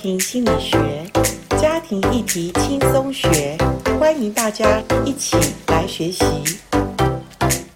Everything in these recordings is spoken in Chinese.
庭心理学，家庭议题轻松学，欢迎大家一起来学习。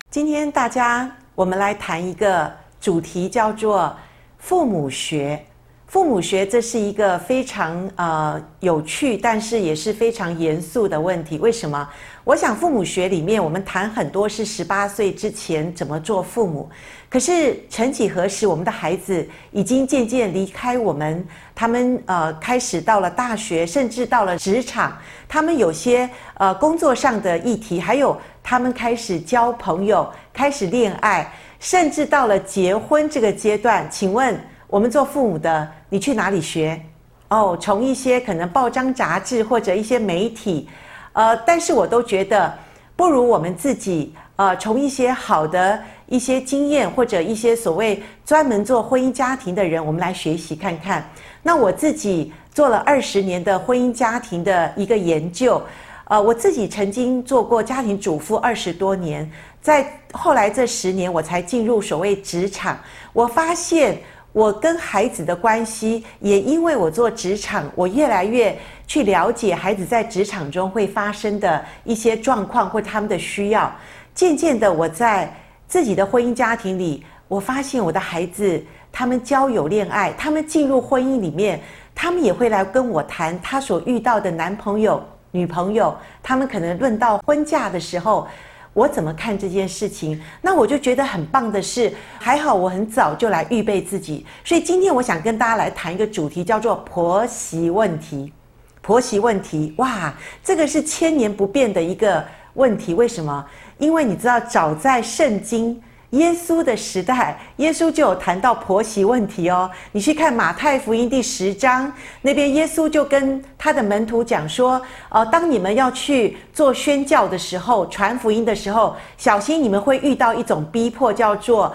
今天大家，我们来谈一个主题，叫做父母学。父母学这是一个非常呃有趣，但是也是非常严肃的问题。为什么？我想父母学里面，我们谈很多是十八岁之前怎么做父母。可是曾几何时，我们的孩子已经渐渐离开我们，他们呃开始到了大学，甚至到了职场，他们有些呃工作上的议题，还有他们开始交朋友，开始恋爱，甚至到了结婚这个阶段。请问我们做父母的，你去哪里学？哦，从一些可能报章杂志或者一些媒体，呃，但是我都觉得不如我们自己，呃，从一些好的一些经验或者一些所谓专门做婚姻家庭的人，我们来学习看看。那我自己做了二十年的婚姻家庭的一个研究，呃，我自己曾经做过家庭主妇二十多年，在后来这十年我才进入所谓职场，我发现。我跟孩子的关系，也因为我做职场，我越来越去了解孩子在职场中会发生的一些状况或他们的需要。渐渐的，我在自己的婚姻家庭里，我发现我的孩子，他们交友恋爱，他们进入婚姻里面，他们也会来跟我谈他所遇到的男朋友、女朋友，他们可能论到婚嫁的时候。我怎么看这件事情？那我就觉得很棒的是，还好我很早就来预备自己。所以今天我想跟大家来谈一个主题，叫做婆媳问题。婆媳问题，哇，这个是千年不变的一个问题。为什么？因为你知道，早在圣经。耶稣的时代，耶稣就有谈到婆媳问题哦。你去看马太福音第十章那边，耶稣就跟他的门徒讲说：“呃，当你们要去做宣教的时候，传福音的时候，小心你们会遇到一种逼迫，叫做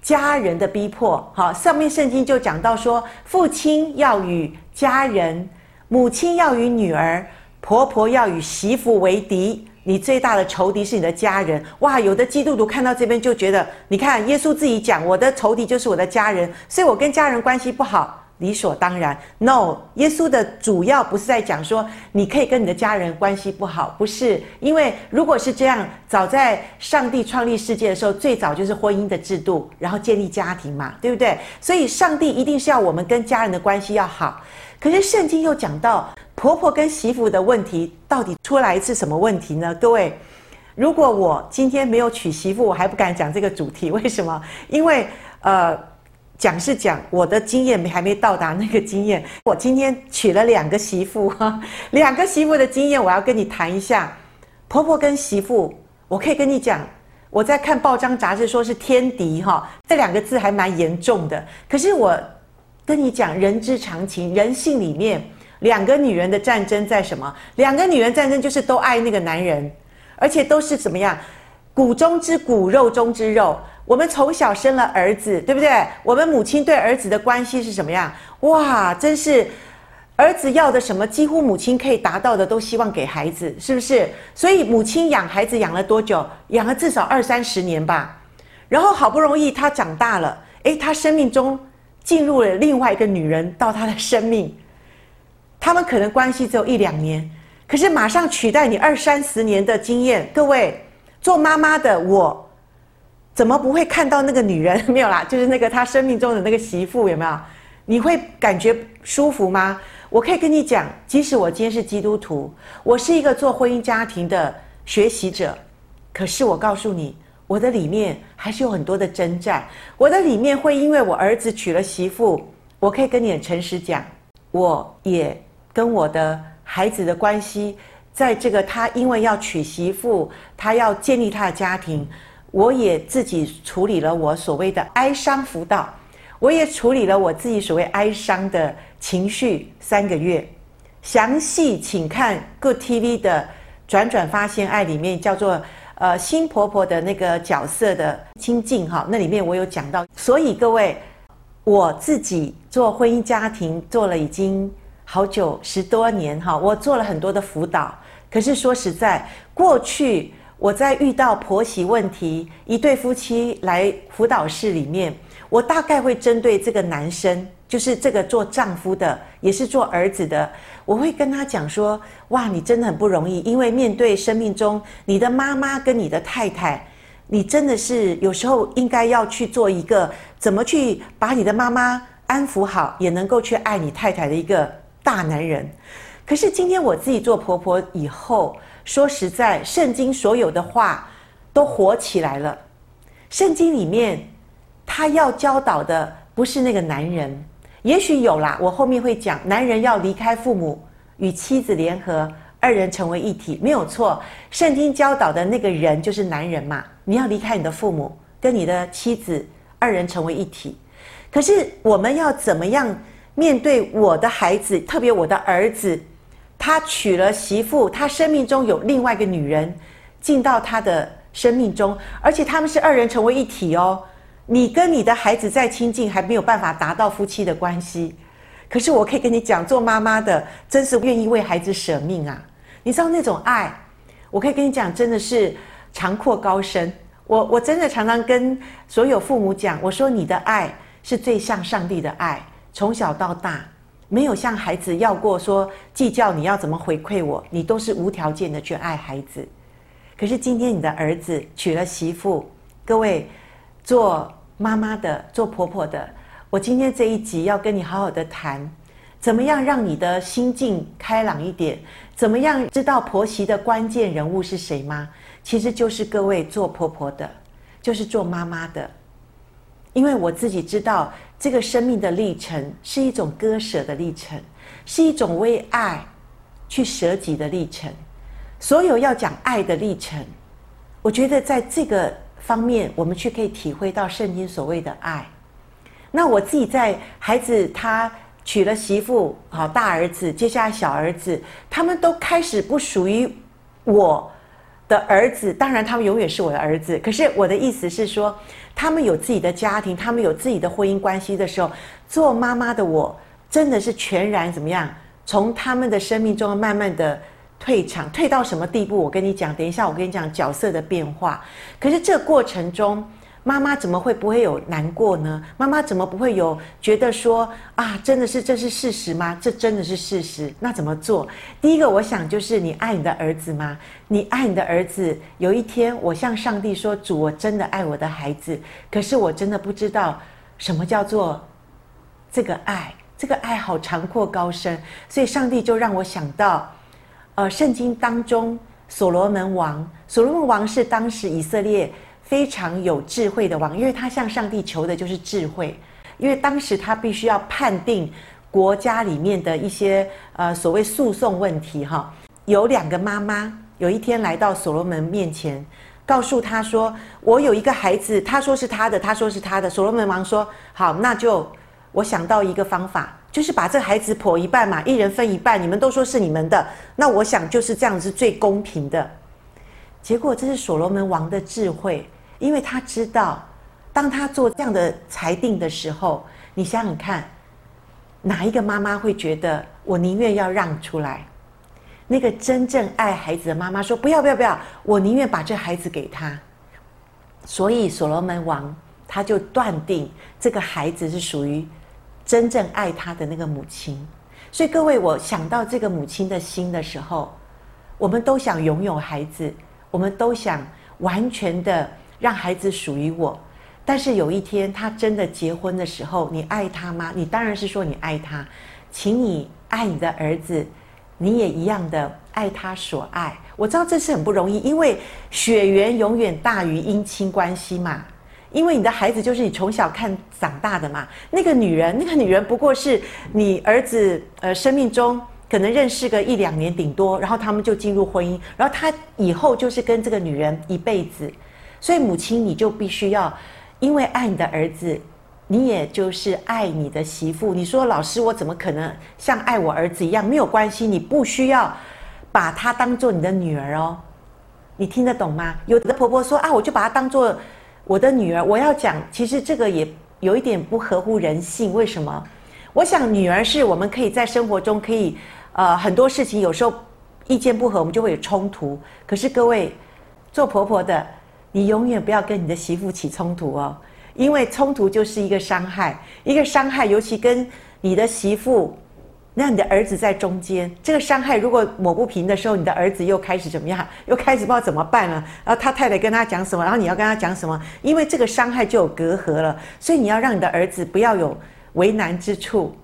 家人的逼迫。好，上面圣经就讲到说，父亲要与家人，母亲要与女儿，婆婆要与媳妇为敌。”你最大的仇敌是你的家人，哇！有的基督徒看到这边就觉得，你看耶稣自己讲，我的仇敌就是我的家人，所以我跟家人关系不好，理所当然。No，耶稣的主要不是在讲说你可以跟你的家人关系不好，不是，因为如果是这样，早在上帝创立世界的时候，最早就是婚姻的制度，然后建立家庭嘛，对不对？所以上帝一定是要我们跟家人的关系要好。可是圣经又讲到。婆婆跟媳妇的问题到底出来是什么问题呢？各位，如果我今天没有娶媳妇，我还不敢讲这个主题。为什么？因为呃，讲是讲，我的经验还没到达那个经验。我今天娶了两个媳妇，哈，两个媳妇的经验，我要跟你谈一下。婆婆跟媳妇，我可以跟你讲，我在看报章杂志说是天敌，哈，这两个字还蛮严重的。可是我跟你讲，人之常情，人性里面。两个女人的战争在什么？两个女人战争就是都爱那个男人，而且都是怎么样？骨中之骨，肉中之肉。我们从小生了儿子，对不对？我们母亲对儿子的关系是什么样？哇，真是儿子要的什么，几乎母亲可以达到的都希望给孩子，是不是？所以母亲养孩子养了多久？养了至少二三十年吧。然后好不容易他长大了，诶，他生命中进入了另外一个女人到他的生命。他们可能关系只有一两年，可是马上取代你二三十年的经验。各位做妈妈的我，怎么不会看到那个女人？没有啦，就是那个他生命中的那个媳妇，有没有？你会感觉舒服吗？我可以跟你讲，即使我今天是基督徒，我是一个做婚姻家庭的学习者，可是我告诉你，我的里面还是有很多的征战。我的里面会因为我儿子娶了媳妇，我可以跟你很诚实讲，我也。跟我的孩子的关系，在这个他因为要娶媳妇，他要建立他的家庭，我也自己处理了我所谓的哀伤辅导，我也处理了我自己所谓哀伤的情绪三个月。详细请看 Good TV 的转转发现爱里面叫做呃新婆婆的那个角色的亲近哈，那里面我有讲到。所以各位，我自己做婚姻家庭做了已经。好久十多年哈，我做了很多的辅导。可是说实在，过去我在遇到婆媳问题，一对夫妻来辅导室里面，我大概会针对这个男生，就是这个做丈夫的，也是做儿子的，我会跟他讲说：哇，你真的很不容易，因为面对生命中你的妈妈跟你的太太，你真的是有时候应该要去做一个怎么去把你的妈妈安抚好，也能够去爱你太太的一个大男人。可是今天我自己做婆婆以后，说实在，圣经所有的话都活起来了。圣经里面他要教导的不是那个男人。也许有啦，我后面会讲，男人要离开父母，与妻子联合，二人成为一体，没有错。圣经教导的那个人就是男人嘛，你要离开你的父母，跟你的妻子二人成为一体。可是我们要怎么样面对我的孩子，特别我的儿子，他娶了媳妇，他生命中有另外一个女人进到他的生命中，而且他们是二人成为一体哦。你跟你的孩子再亲近，还没有办法达到夫妻的关系。可是我可以跟你讲，做妈妈的真是愿意为孩子舍命啊！你知道那种爱，我可以跟你讲，真的是长阔高深。我我真的常常跟所有父母讲，我说你的爱是最像上帝的爱，从小到大没有向孩子要过说计较你要怎么回馈我，你都是无条件的去爱孩子。可是今天你的儿子娶了媳妇，各位做。妈妈的，做婆婆的，我今天这一集要跟你好好的谈，怎么样让你的心境开朗一点？怎么样知道婆媳的关键人物是谁吗？其实就是各位做婆婆的，就是做妈妈的。因为我自己知道，这个生命的历程是一种割舍的历程，是一种为爱去舍己的历程。所有要讲爱的历程，我觉得在这个。方面，我们去可以体会到圣经所谓的爱。那我自己在孩子他娶了媳妇，好，大儿子，接下来小儿子，他们都开始不属于我的儿子。当然，他们永远是我的儿子。可是我的意思是说，他们有自己的家庭，他们有自己的婚姻关系的时候，做妈妈的我真的是全然怎么样？从他们的生命中慢慢的。退场，退到什么地步？我跟你讲，等一下我跟你讲角色的变化。可是这过程中，妈妈怎么会不会有难过呢？妈妈怎么不会有觉得说啊，真的是这是事实吗？这真的是事实。那怎么做？第一个，我想就是你爱你的儿子吗？你爱你的儿子。有一天，我向上帝说：“主，我真的爱我的孩子，可是我真的不知道什么叫做这个爱。这个爱好长阔高深，所以上帝就让我想到。”呃，圣经当中，所罗门王，所罗门王是当时以色列非常有智慧的王，因为他向上帝求的就是智慧，因为当时他必须要判定国家里面的一些呃所谓诉讼问题哈。有两个妈妈有一天来到所罗门面前，告诉他说：“我有一个孩子，他说是他的，他说是他的。”所罗门王说：“好，那就我想到一个方法。”就是把这孩子剖一半嘛，一人分一半。你们都说是你们的，那我想就是这样子最公平的。结果这是所罗门王的智慧，因为他知道，当他做这样的裁定的时候，你想想看，哪一个妈妈会觉得我宁愿要让出来？那个真正爱孩子的妈妈说：“不要不要不要，我宁愿把这孩子给他。”所以所罗门王他就断定这个孩子是属于。真正爱他的那个母亲，所以各位，我想到这个母亲的心的时候，我们都想拥有孩子，我们都想完全的让孩子属于我。但是有一天他真的结婚的时候，你爱他吗？你当然是说你爱他，请你爱你的儿子，你也一样的爱他所爱。我知道这是很不容易，因为血缘永远大于姻亲关系嘛。因为你的孩子就是你从小看长大的嘛，那个女人，那个女人不过是你儿子呃生命中可能认识个一两年顶多，然后他们就进入婚姻，然后他以后就是跟这个女人一辈子，所以母亲你就必须要，因为爱你的儿子，你也就是爱你的媳妇。你说老师，我怎么可能像爱我儿子一样？没有关系，你不需要把她当做你的女儿哦，你听得懂吗？有的婆婆说啊，我就把她当做。我的女儿，我要讲，其实这个也有一点不合乎人性。为什么？我想女儿是我们可以在生活中可以，呃，很多事情有时候意见不合，我们就会有冲突。可是各位做婆婆的，你永远不要跟你的媳妇起冲突哦，因为冲突就是一个伤害，一个伤害，尤其跟你的媳妇，让你的儿子在中间，这个伤害如果抹不平的时候，你的儿子又开始怎么样？又开始不知道怎么办了。然后他太太跟他讲什么，然后你要跟他讲什么？因为这个伤害就有隔阂了，所以你要让你的儿子不要有为难之处。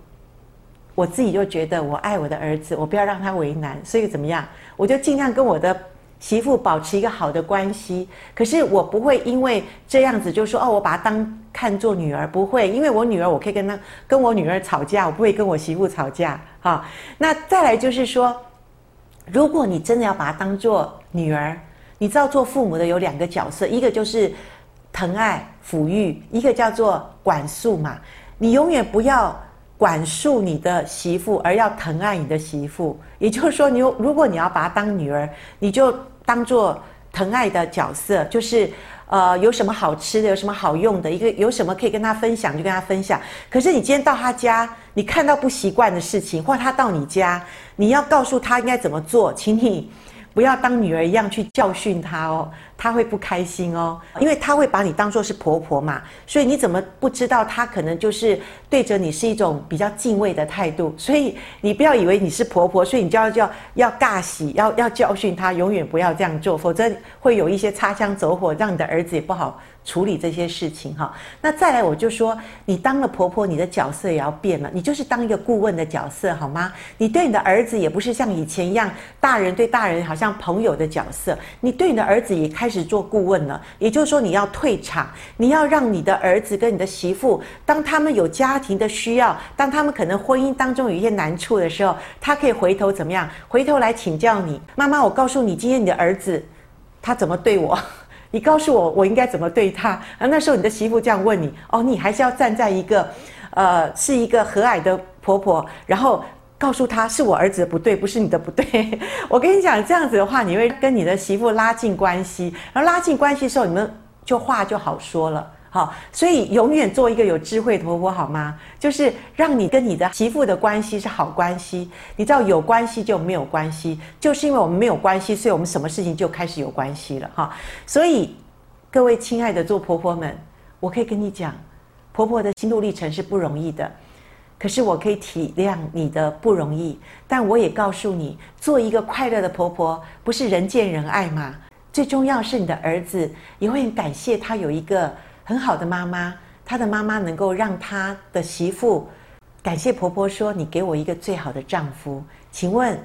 我自己就觉得我爱我的儿子，我不要让他为难，所以怎么样？我就尽量跟我的。媳妇保持一个好的关系，可是我不会因为这样子就说哦，我把她当看作女儿，不会，因为我女儿我可以跟她跟我女儿吵架，我不会跟我媳妇吵架。好，那再来就是说，如果你真的要把她当作女儿，你知道做父母的有两个角色，一个就是疼爱抚育，一个叫做管束嘛。你永远不要管束你的媳妇，而要疼爱你的媳妇。也就是说，你如果你要把她当女儿，你就。当做疼爱的角色，就是，呃，有什么好吃的，有什么好用的，一个有什么可以跟他分享，就跟他分享。可是你今天到他家，你看到不习惯的事情，或他到你家，你要告诉他应该怎么做，请你。不要当女儿一样去教训他哦，她会不开心哦，因为她会把你当做是婆婆嘛，所以你怎么不知道她可能就是对着你是一种比较敬畏的态度，所以你不要以为你是婆婆，所以你就要叫要尬喜，要要教训她，永远不要这样做，否则会有一些擦枪走火，让你的儿子也不好处理这些事情哈，那再来我就说，你当了婆婆，你的角色也要变了，你就是当一个顾问的角色好吗？你对你的儿子也不是像以前一样，大人对大人好像朋友的角色，你对你的儿子也开始做顾问了。也就是说，你要退场，你要让你的儿子跟你的媳妇，当他们有家庭的需要，当他们可能婚姻当中有一些难处的时候，他可以回头怎么样？回头来请教你，妈妈，我告诉你，今天你的儿子他怎么对我？你告诉我，我应该怎么对他？而那时候你的媳妇这样问你，哦，你还是要站在一个，呃，是一个和蔼的婆婆，然后告诉他是我儿子的不对，不是你的不对。我跟你讲，这样子的话，你会跟你的媳妇拉近关系，然后拉近关系的时候，你们就话就好说了。好，所以永远做一个有智慧的婆婆，好吗？就是让你跟你的媳妇的关系是好关系。你知道有关系就没有关系，就是因为我们没有关系，所以我们什么事情就开始有关系了哈。所以各位亲爱的做婆婆们，我可以跟你讲，婆婆的心路历程是不容易的，可是我可以体谅你的不容易，但我也告诉你，做一个快乐的婆婆不是人见人爱吗？最重要是你的儿子也会很感谢他有一个。很好的妈妈，他的妈妈能够让他的媳妇感谢婆婆说：“你给我一个最好的丈夫。”请问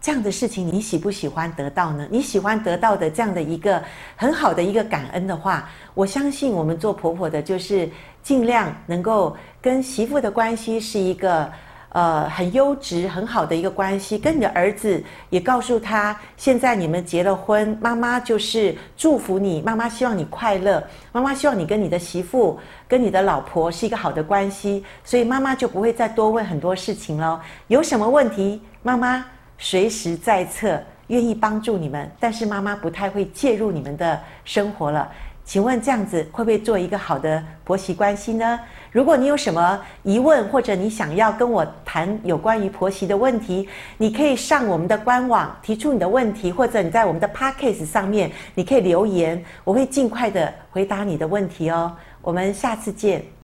这样的事情你喜不喜欢得到呢？你喜欢得到的这样的一个很好的一个感恩的话，我相信我们做婆婆的，就是尽量能够跟媳妇的关系是一个。呃，很优质、很好的一个关系，跟你的儿子也告诉他，现在你们结了婚，妈妈就是祝福你，妈妈希望你快乐，妈妈希望你跟你的媳妇、跟你的老婆是一个好的关系，所以妈妈就不会再多问很多事情了。有什么问题，妈妈随时在侧，愿意帮助你们，但是妈妈不太会介入你们的生活了。请问这样子会不会做一个好的婆媳关系呢？如果你有什么疑问，或者你想要跟我谈有关于婆媳的问题，你可以上我们的官网提出你的问题，或者你在我们的 Podcast 上面你可以留言，我会尽快的回答你的问题哦。我们下次见。